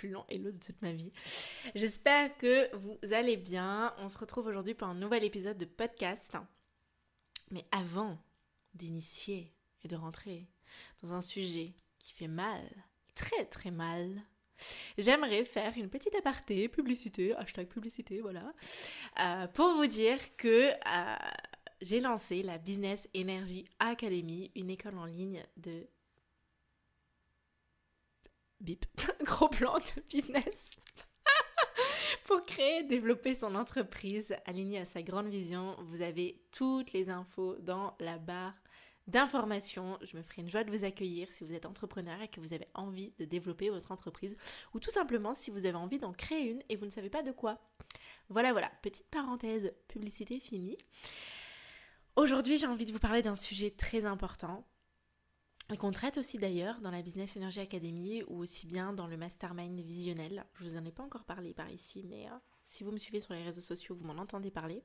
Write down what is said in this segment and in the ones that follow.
Plus long hello de toute ma vie. J'espère que vous allez bien. On se retrouve aujourd'hui pour un nouvel épisode de podcast. Mais avant d'initier et de rentrer dans un sujet qui fait mal, très très mal, j'aimerais faire une petite aparté, publicité, hashtag publicité, voilà, euh, pour vous dire que euh, j'ai lancé la Business Energy Academy, une école en ligne de bip, gros plan de business pour créer, développer son entreprise alignée à sa grande vision. Vous avez toutes les infos dans la barre d'informations. Je me ferai une joie de vous accueillir si vous êtes entrepreneur et que vous avez envie de développer votre entreprise ou tout simplement si vous avez envie d'en créer une et vous ne savez pas de quoi. Voilà, voilà, petite parenthèse, publicité finie. Aujourd'hui, j'ai envie de vous parler d'un sujet très important et qu'on traite aussi d'ailleurs dans la Business Energy Academy ou aussi bien dans le Mastermind Visionnel. Je vous en ai pas encore parlé par ici, mais euh, si vous me suivez sur les réseaux sociaux, vous m'en entendez parler.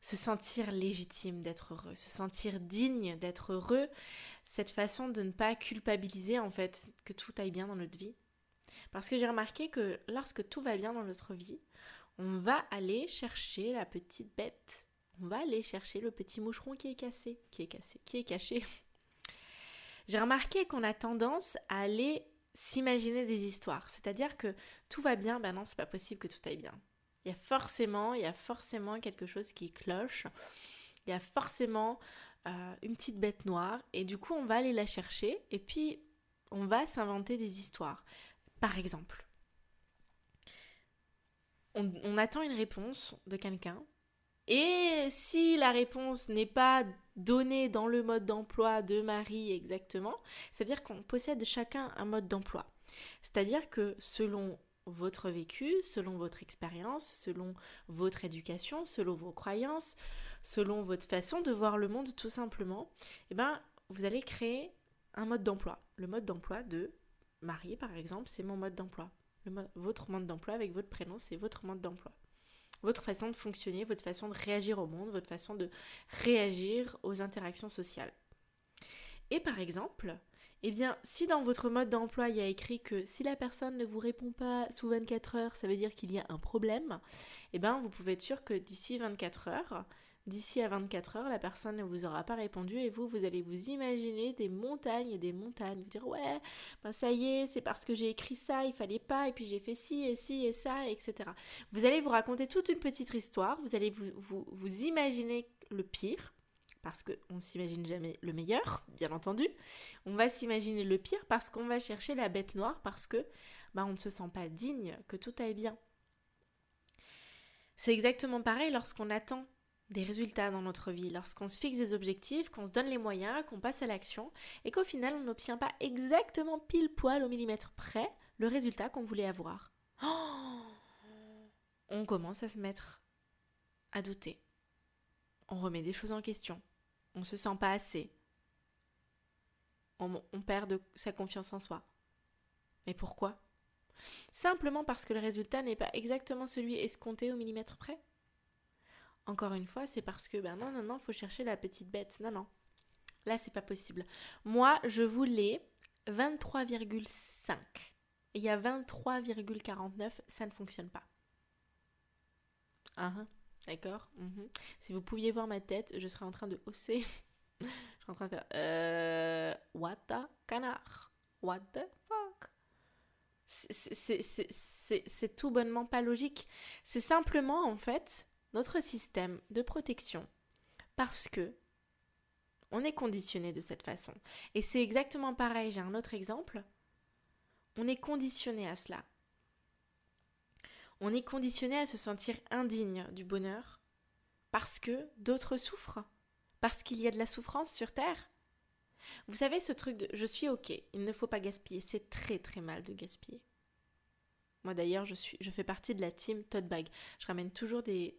Se sentir légitime d'être heureux, se sentir digne d'être heureux, cette façon de ne pas culpabiliser en fait que tout aille bien dans notre vie. Parce que j'ai remarqué que lorsque tout va bien dans notre vie, on va aller chercher la petite bête. On va aller chercher le petit moucheron qui est cassé, qui est cassé, qui est caché j'ai remarqué qu'on a tendance à aller s'imaginer des histoires. C'est-à-dire que tout va bien, ben non, c'est pas possible que tout aille bien. Il y a forcément, il y a forcément quelque chose qui cloche. Il y a forcément euh, une petite bête noire. Et du coup, on va aller la chercher et puis on va s'inventer des histoires. Par exemple, on attend une réponse de quelqu'un et si la réponse n'est pas donnée dans le mode d'emploi de Marie exactement, ça veut dire qu'on possède chacun un mode d'emploi. C'est-à-dire que selon votre vécu, selon votre expérience, selon votre éducation, selon vos croyances, selon votre façon de voir le monde tout simplement, eh ben, vous allez créer un mode d'emploi. Le mode d'emploi de Marie, par exemple, c'est mon mode d'emploi. Votre mode d'emploi avec votre prénom, c'est votre mode d'emploi votre façon de fonctionner, votre façon de réagir au monde, votre façon de réagir aux interactions sociales. Et par exemple, eh bien, si dans votre mode d'emploi, il y a écrit que si la personne ne vous répond pas sous 24 heures, ça veut dire qu'il y a un problème, eh bien, vous pouvez être sûr que d'ici 24 heures, D'ici à 24 heures, la personne ne vous aura pas répondu et vous, vous allez vous imaginer des montagnes et des montagnes. Vous dire ouais, ben ça y est, c'est parce que j'ai écrit ça, il fallait pas, et puis j'ai fait ci et ci et ça, etc. Vous allez vous raconter toute une petite histoire, vous allez vous, imaginer le pire, parce qu'on ne s'imagine jamais le meilleur, bien entendu. On va s'imaginer le pire parce qu'on va chercher la bête noire, parce que ben, on ne se sent pas digne que tout aille bien. C'est exactement pareil lorsqu'on attend des résultats dans notre vie, lorsqu'on se fixe des objectifs, qu'on se donne les moyens, qu'on passe à l'action, et qu'au final on n'obtient pas exactement pile poil au millimètre près le résultat qu'on voulait avoir. on commence à se mettre à douter. On remet des choses en question. On se sent pas assez. On, perd sa confiance en soi. Mais pourquoi? Simplement parce que le résultat n'est pas exactement celui escompté au millimètre près encore une fois, c'est parce que, ben non, non, non, faut chercher la petite bête. Non, non. Là, c'est pas possible. Moi, je voulais 23,5. Il y a 23,49, ça ne fonctionne pas. Ah, hein, d'accord mhm. Si vous pouviez voir ma tête, je serais en train de hausser. je serais en train de faire euh, What the canard? What the fuck? C'est tout bonnement pas logique. C'est simplement, en fait, notre système de protection parce que on est conditionné de cette façon. Et c'est exactement pareil, j'ai un autre exemple. On est conditionné à cela. On est conditionné à se sentir indigne du bonheur parce que d'autres souffrent, parce qu'il y a de la souffrance sur Terre. Vous savez ce truc de je suis ok, il ne faut pas gaspiller, c'est très très mal de gaspiller. Moi d'ailleurs, je, fais partie de la team tote bag. Je ramène toujours des,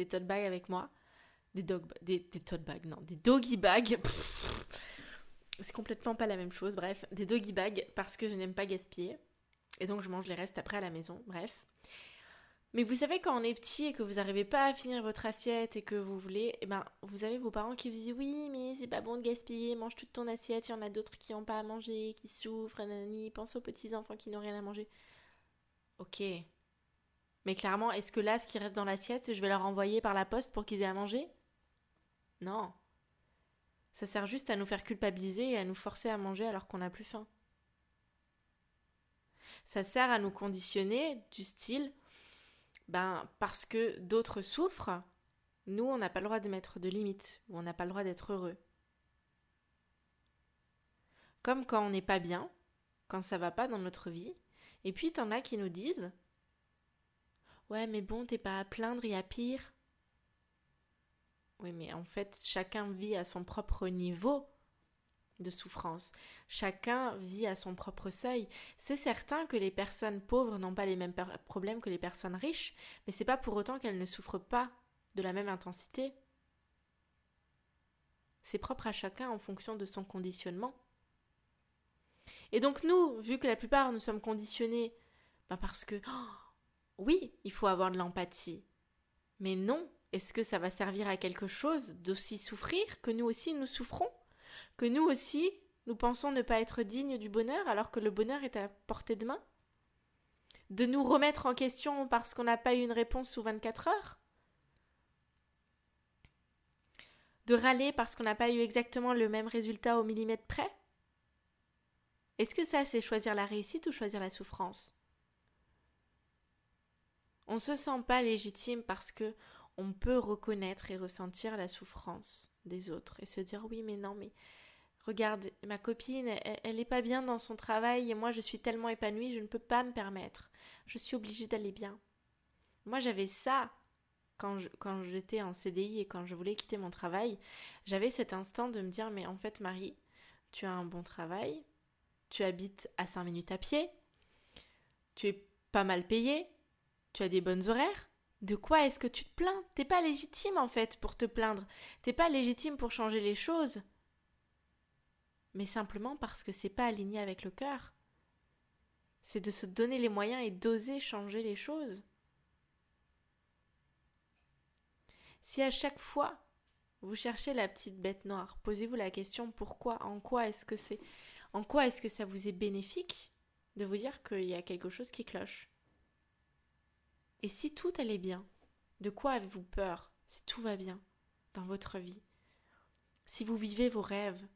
des tote bags avec moi. Des, dog, des, tote bags, non, des doggy bags. C'est complètement pas la même chose, bref. Des doggy bags parce que je n'aime pas gaspiller. Et donc je mange les restes après à la maison, bref. Mais vous savez, quand on est petit et que vous n'arrivez pas à finir votre assiette et que vous voulez, eh ben, vous avez vos parents qui vous disent oui, mais c'est pas bon de gaspiller, mange toute ton assiette, il y en a d'autres qui n'ont pas à manger, qui souffrent, nanani, pense aux petits enfants qui n'ont rien à manger. Ok. Mais clairement, est-ce que là, ce qui reste dans l'assiette, je vais leur envoyer par la poste pour qu'ils aient à manger? Non. Ça sert juste à nous faire culpabiliser et à nous forcer à manger alors qu'on n'a plus faim. Ça sert à nous conditionner du style, ben parce que d'autres souffrent, nous on n'a pas le droit de mettre de limites ou on n'a pas le droit d'être heureux. Comme quand on n'est pas bien, quand ça va pas dans notre vie, et puis, t'en as qui nous disent Ouais, mais bon, t'es pas à plaindre, il y a pire. Oui, mais en fait, chacun vit à son propre niveau de souffrance. Chacun vit à son propre seuil. C'est certain que les personnes pauvres n'ont pas les mêmes problèmes que les personnes riches, mais c'est pas pour autant qu'elles ne souffrent pas de la même intensité. C'est propre à chacun en fonction de son conditionnement. Et donc nous, vu que la plupart nous sommes conditionnés, ben parce que oh, oui, il faut avoir de l'empathie. Mais non, est-ce que ça va servir à quelque chose d'aussi souffrir que nous aussi nous souffrons? Que nous aussi nous pensons ne pas être dignes du bonheur alors que le bonheur est à portée de main? De nous remettre en question parce qu'on n'a pas eu une réponse sous 24 heures? De râler parce qu'on n'a pas eu exactement le même résultat au millimètre près? Est-ce que ça, c'est choisir la réussite ou choisir la souffrance? On ne se sent pas légitime parce que on peut reconnaître et ressentir la souffrance des autres et se dire oui mais non mais regarde ma copine elle, n'est pas bien dans son travail et moi je suis tellement épanouie je ne peux pas me permettre. Je suis obligée d'aller bien. Moi j'avais ça quand, j'étais en CDI et quand je voulais quitter mon travail. J'avais cet instant de me dire mais en fait Marie tu as un bon travail. Tu habites à 5 minutes à pied, tu es pas mal payé, tu as des bonnes horaires? De quoi est-ce que tu te plains? T'es pas légitime en fait pour te plaindre. T'es pas légitime pour changer les choses. Mais simplement parce que c'est pas aligné avec le cœur. C'est de se donner les moyens et d'oser changer les choses. Si à chaque fois vous cherchez la petite bête noire, posez-vous la question pourquoi, en quoi est-ce que c'est? En quoi est-ce que ça vous est bénéfique de vous dire qu'il y a quelque chose qui cloche? Et si tout allait bien, de quoi avez-vous peur si tout va bien dans votre vie? Si vous vivez vos rêves,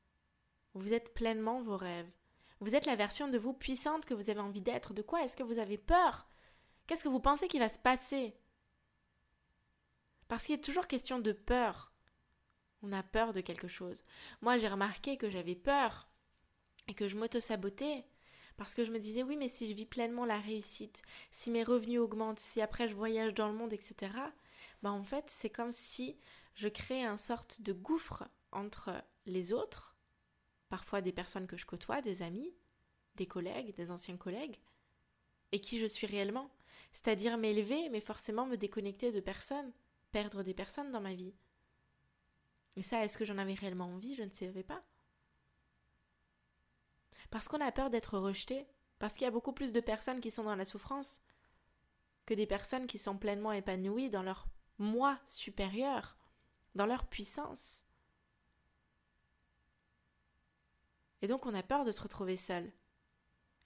vous êtes pleinement vos rêves, vous êtes la version de vous puissante que vous avez envie d'être, de quoi est-ce que vous avez peur? Qu'est-ce que vous pensez qui va se passer? Parce qu'il est toujours question de peur. On a peur de quelque chose. Moi, j'ai remarqué que j'avais peur et que je m'auto-sabotais parce que je me disais oui mais si je vis pleinement la réussite, si mes revenus augmentent, si après je voyage dans le monde, etc. Bah en fait c'est comme si je créais un sorte de gouffre entre les autres, parfois des personnes que je côtoie, des amis, des collègues, des anciens collègues, et qui je suis réellement. C'est-à-dire m'élever mais forcément me déconnecter de personnes, perdre des personnes dans ma vie. Et ça, est-ce que j'en avais réellement envie? Je ne savais pas. Parce qu'on a peur d'être rejeté, parce qu'il y a beaucoup plus de personnes qui sont dans la souffrance que des personnes qui sont pleinement épanouies dans leur moi supérieur, dans leur puissance. Et donc on a peur de se retrouver seul.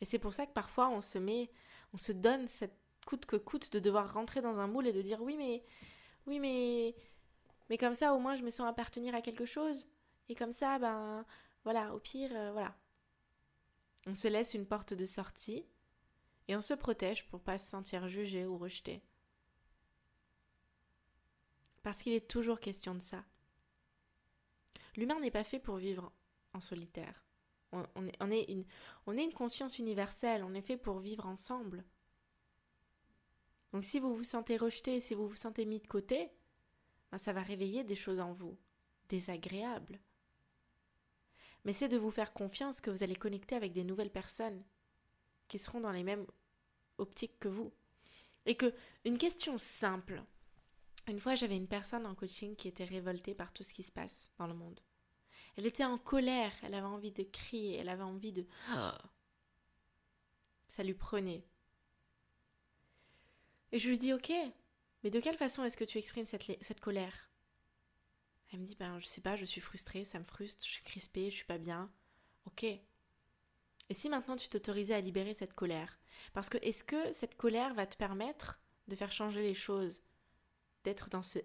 Et c'est pour ça que parfois on se met, on se donne cette coûte que coûte de devoir rentrer dans un moule et de dire oui mais oui mais mais comme ça au moins je me sens appartenir à quelque chose et comme ça ben voilà au pire euh, voilà on se laisse une porte de sortie et on se protège pour pas se sentir jugé ou rejeté. Parce qu'il est toujours question de ça. L'humain n'est pas fait pour vivre en solitaire. On, est, une, on est une conscience universelle, on est fait pour vivre ensemble. Donc si vous vous sentez rejeté, si vous vous sentez mis de côté, ben ça va réveiller des choses en vous, désagréables. Mais c'est de vous faire confiance que vous allez connecter avec des nouvelles personnes qui seront dans les mêmes optiques que vous. Et que une question simple. Une fois, j'avais une personne en coaching qui était révoltée par tout ce qui se passe dans le monde. Elle était en colère, elle avait envie de crier, elle avait envie de... Ça lui prenait. Et je lui dis, ok, mais de quelle façon est-ce que tu exprimes cette, cette colère? Elle me dit, ben je sais pas, je suis frustrée, ça me frustre, je suis crispée, je suis pas bien. Ok. Et si maintenant tu t'autorisais à libérer cette colère? Parce que est-ce que cette colère va te permettre de faire changer les choses? D'être dans ce...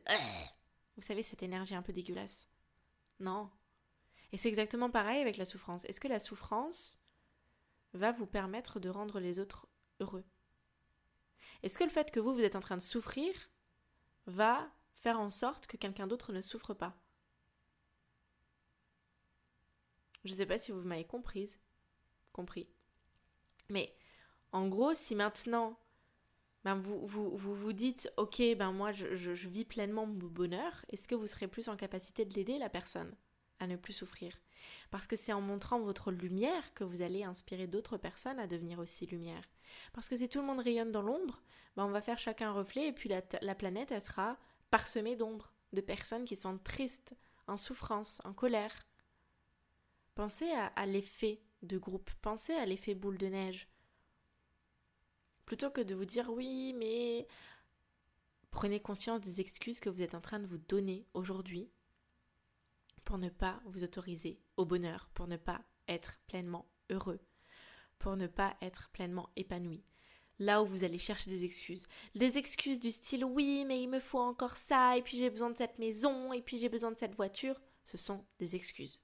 Vous savez, cette énergie un peu dégueulasse Non. Et c'est exactement pareil avec la souffrance. Est-ce que la souffrance va vous permettre de rendre les autres heureux? Est-ce que le fait que vous, vous êtes en train de souffrir va faire en sorte que quelqu'un d'autre ne souffre pas Je ne sais pas si vous m'avez comprise. Compris. Mais en gros, si maintenant ben vous, vous, dites ok ben moi je, je, je vis pleinement mon bonheur, est-ce que vous serez plus en capacité de l'aider la personne à ne plus souffrir? Parce que c'est en montrant votre lumière que vous allez inspirer d'autres personnes à devenir aussi lumière. Parce que si tout le monde rayonne dans l'ombre, ben on va faire chacun un reflet et puis la, la planète, elle sera parsemée d'ombre, de personnes qui sont tristes, en souffrance, en colère. Pensez à, à l'effet de groupe, pensez à l'effet boule de neige. Plutôt que de vous dire oui, mais prenez conscience des excuses que vous êtes en train de vous donner aujourd'hui pour ne pas vous autoriser au bonheur, pour ne pas être pleinement heureux, pour ne pas être pleinement épanoui. Là où vous allez chercher des excuses. Des excuses du style oui, mais il me faut encore ça, et puis j'ai besoin de cette maison, et puis j'ai besoin de cette voiture, ce sont des excuses.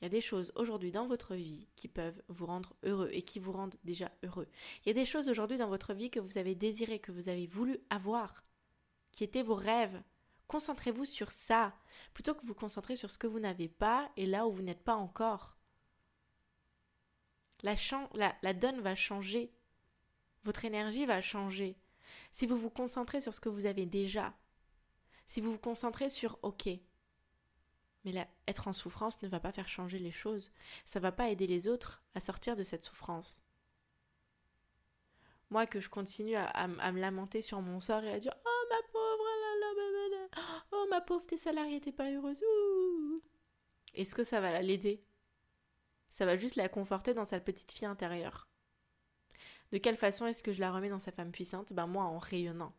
Il y a des choses aujourd'hui dans votre vie qui peuvent vous rendre heureux et qui vous rendent déjà heureux. Il y a des choses aujourd'hui dans votre vie que vous avez désiré, que vous avez voulu avoir, qui étaient vos rêves, Concentrez-vous sur ça, plutôt que vous concentrer sur ce que vous n'avez pas et là où vous n'êtes pas encore. La donne va changer. Votre énergie va changer. Si vous vous concentrez sur ce que vous avez déjà, si vous vous concentrez sur OK, mais là, être en souffrance ne va pas faire changer les choses. Ça va pas aider les autres à sortir de cette souffrance. Moi, que je continue à, me lamenter sur mon sort et à dire Oh ma pauvre, Oh ma pauvre, tes salariés, t'es pas heureuse. Est-ce que ça va l'aider? Ça va juste la conforter dans sa petite fille intérieure. De quelle façon est-ce que je la remets dans sa femme puissante? Ben moi en rayonnant.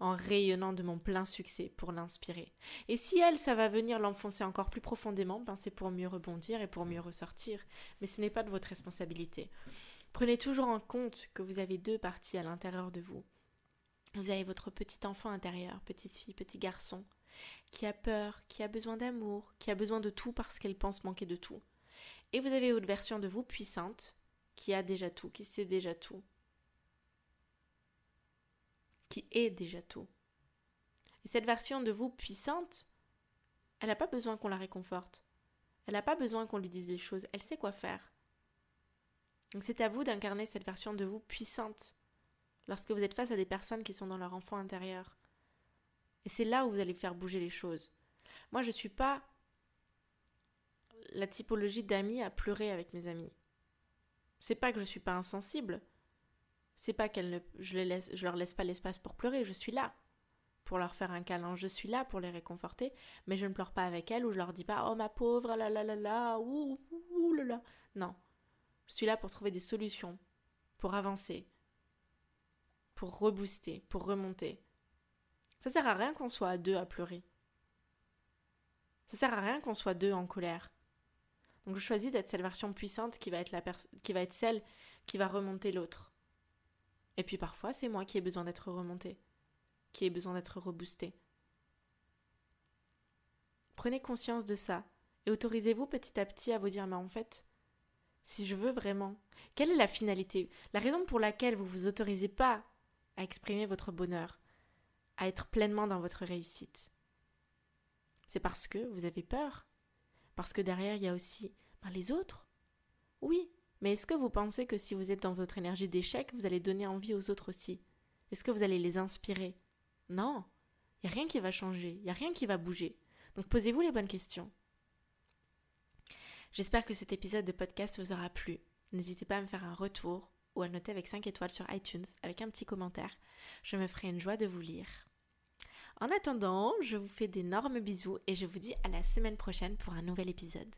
En rayonnant de mon plein succès pour l'inspirer. Et si elle, ça va venir l'enfoncer encore plus profondément, ben c'est pour mieux rebondir et pour mieux ressortir. Mais ce n'est pas de votre responsabilité. Prenez toujours en compte que vous avez deux parties à l'intérieur de vous. Vous avez votre petit enfant intérieur, petite fille, petit garçon, qui a peur, qui a besoin d'amour, qui a besoin de tout parce qu'elle pense manquer de tout. Et vous avez une version de vous puissante, qui a déjà tout, qui sait déjà tout, qui est déjà tout. Et cette version de vous puissante, elle n'a pas besoin qu'on la réconforte. Elle n'a pas besoin qu'on lui dise les choses. Elle sait quoi faire. Donc c'est à vous d'incarner cette version de vous puissante lorsque vous êtes face à des personnes qui sont dans leur enfant intérieur. Et c'est là où vous allez faire bouger les choses. Moi, je ne suis pas la typologie d'amis à pleurer avec mes amis. C'est pas que je suis pas insensible. C'est pas qu'elle ne, je, les leur laisse pas l'espace pour pleurer. Je suis là pour leur faire un câlin. Je suis là pour les réconforter, mais je ne pleure pas avec elles ou je leur dis pas oh ma pauvre la la la la ouh, ouh là là. Non, je suis là pour trouver des solutions, pour avancer, pour rebooster, pour remonter. Ça sert à rien qu'on soit à deux à pleurer. Ça sert à rien qu'on soit deux en colère. Donc je choisis d'être cette version puissante qui va être, celle qui va remonter l'autre. Et puis parfois, c'est moi qui ai besoin d'être remonté, qui ai besoin d'être reboosté. Prenez conscience de ça et autorisez-vous petit à petit à vous dire mais en fait, si je veux vraiment, quelle est la finalité? La raison pour laquelle vous vous autorisez pas à exprimer votre bonheur, à être pleinement dans votre réussite. C'est parce que vous avez peur, parce que derrière il y a aussi ben, les autres. Oui, mais est-ce que vous pensez que si vous êtes dans votre énergie d'échec, vous allez donner envie aux autres aussi? Est-ce que vous allez les inspirer? Non, il n'y a rien qui va changer, il n'y a rien qui va bouger. Donc posez-vous les bonnes questions. J'espère que cet épisode de podcast vous aura plu. N'hésitez pas à me faire un retour ou à noter avec 5 étoiles sur iTunes avec un petit commentaire. Je me ferai une joie de vous lire. En attendant, je vous fais d'énormes bisous et je vous dis à la semaine prochaine pour un nouvel épisode.